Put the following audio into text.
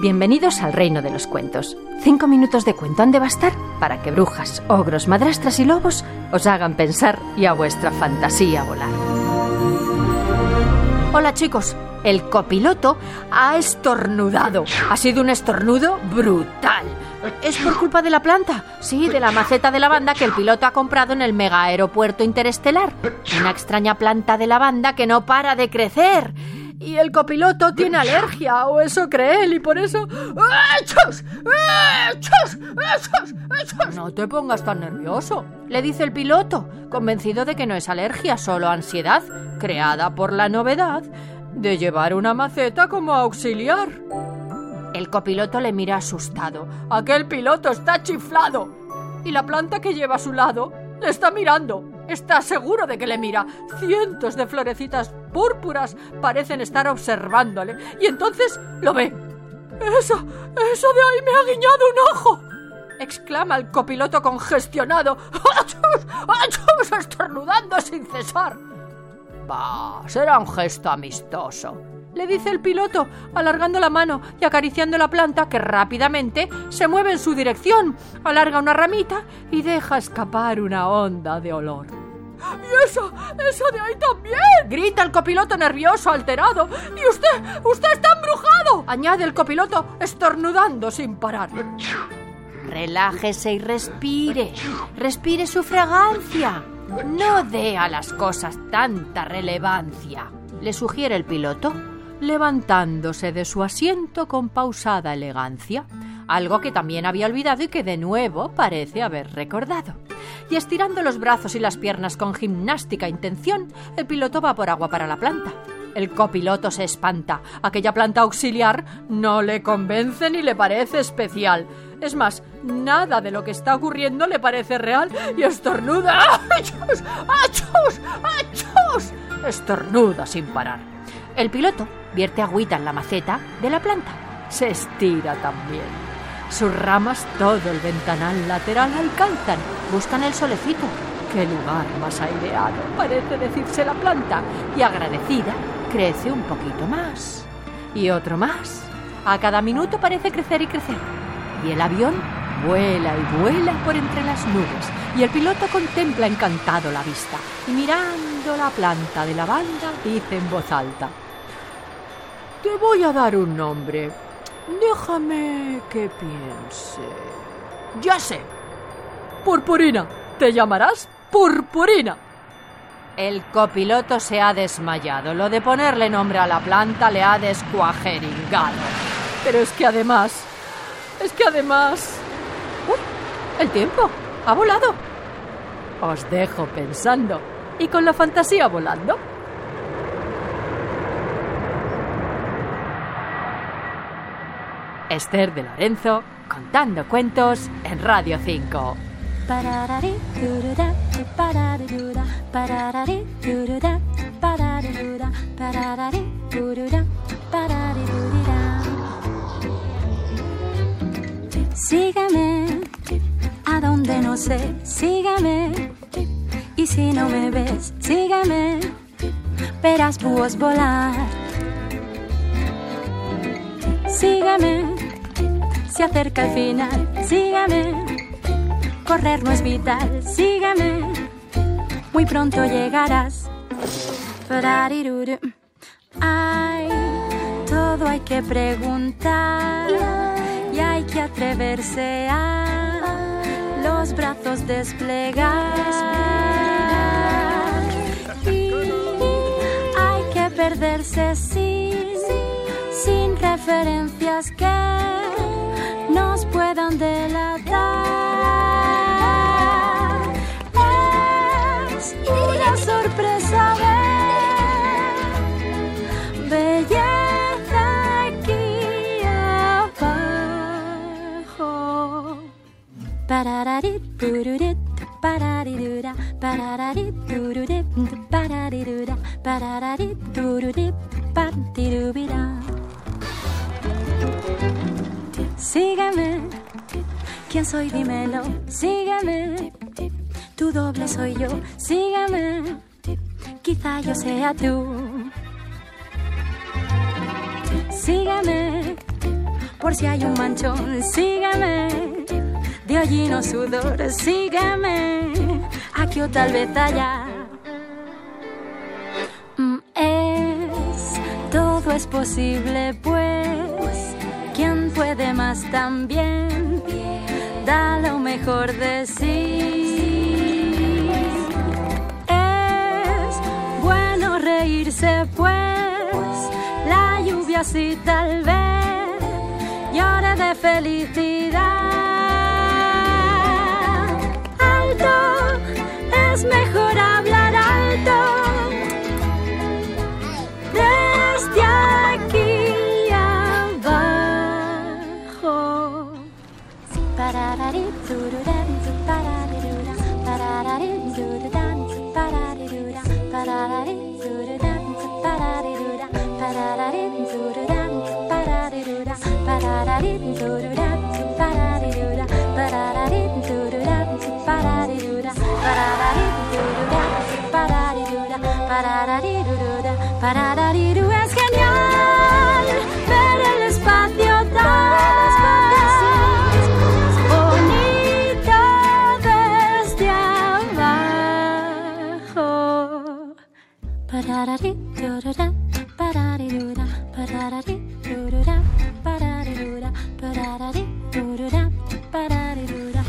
Bienvenidos al reino de los cuentos. Cinco minutos de cuento han de bastar para que brujas, ogros, madrastras y lobos os hagan pensar y a vuestra fantasía volar. Hola chicos, el copiloto ha estornudado. Ha sido un estornudo brutal. ¿Es por culpa de la planta? Sí, de la maceta de lavanda que el piloto ha comprado en el mega aeropuerto interestelar. Una extraña planta de lavanda que no para de crecer. Y el copiloto tiene alergia, o eso cree él, y por eso... ¡Echos! ¡Echos! ¡Echos! ¡Echos! No te pongas tan nervioso, le dice el piloto, convencido de que no es alergia, solo ansiedad, creada por la novedad de llevar una maceta como auxiliar. El copiloto le mira asustado. Aquel piloto está chiflado. Y la planta que lleva a su lado le está mirando. Está seguro de que le mira. Cientos de florecitas púrpuras parecen estar observándole. Y entonces lo ve. Eso, eso de ahí me ha guiñado un ojo. exclama el copiloto congestionado. ¡Achos! ¡Achos! estornudando sin cesar. Bah, será un gesto amistoso. Le dice el piloto, alargando la mano y acariciando la planta que rápidamente se mueve en su dirección, alarga una ramita y deja escapar una onda de olor. ¡Y eso! ¡Eso de ahí también! Grita el copiloto nervioso, alterado. ¡Y usted! ¡Usted está embrujado! Añade el copiloto, estornudando sin parar. Relájese y respire. Respire su fragancia. No dé a las cosas tanta relevancia. Le sugiere el piloto, levantándose de su asiento con pausada elegancia, algo que también había olvidado y que de nuevo parece haber recordado y estirando los brazos y las piernas con gimnástica intención, el piloto va por agua para la planta. El copiloto se espanta. Aquella planta auxiliar no le convence ni le parece especial. Es más, nada de lo que está ocurriendo le parece real y estornuda. ¡Achos! ¡Achos! ¡Achos! Estornuda sin parar. El piloto vierte agüita en la maceta de la planta. Se estira también. Sus ramas todo el ventanal lateral alcanzan, buscan el solecito. ¡Qué lugar más aireado! Parece decirse la planta, y agradecida, crece un poquito más. Y otro más. A cada minuto parece crecer y crecer. Y el avión vuela y vuela por entre las nubes, y el piloto contempla encantado la vista, y mirando la planta de la banda dice en voz alta, Te voy a dar un nombre, Déjame que piense. Ya sé. Purpurina. Te llamarás Purpurina. El copiloto se ha desmayado. Lo de ponerle nombre a la planta le ha descuajeringado. Pero es que además... Es que además... El tiempo. Ha volado. Os dejo pensando. Y con la fantasía volando. Esther de Lorenzo contando cuentos en Radio 5. Sígueme a donde no sé, sígueme. Y si no me ves, sígueme. Verás búhos volar. Sígueme se acerca el final. Sígame, correr no es vital. Sígame, muy pronto llegarás. Ay, todo hay que preguntar y hay que atreverse a los brazos desplegar. Y hay que perderse sin, sin referencias que nos puedan delatar. Sígueme ¿Quién soy? Dímelo, sígueme. Tu doble soy yo, sígueme. Quizá yo sea tú. Sígueme, por si hay un manchón, sígueme. De hollino sudor, sígueme. Aquí o tal vez allá. Mm, Es, todo es posible, pues. ¿Quién puede más también? Da lo mejor de sí. Es bueno reírse, pues. La lluvia sí tal vez llore de felicidad. Es mejor hablar alto. Desde aquí abajo. Pararariru. Es genial ver el espacio tan bonito desde abajo. Pararariturura, pararirura, pararariturura, pararirura, pararariturura, pararirura.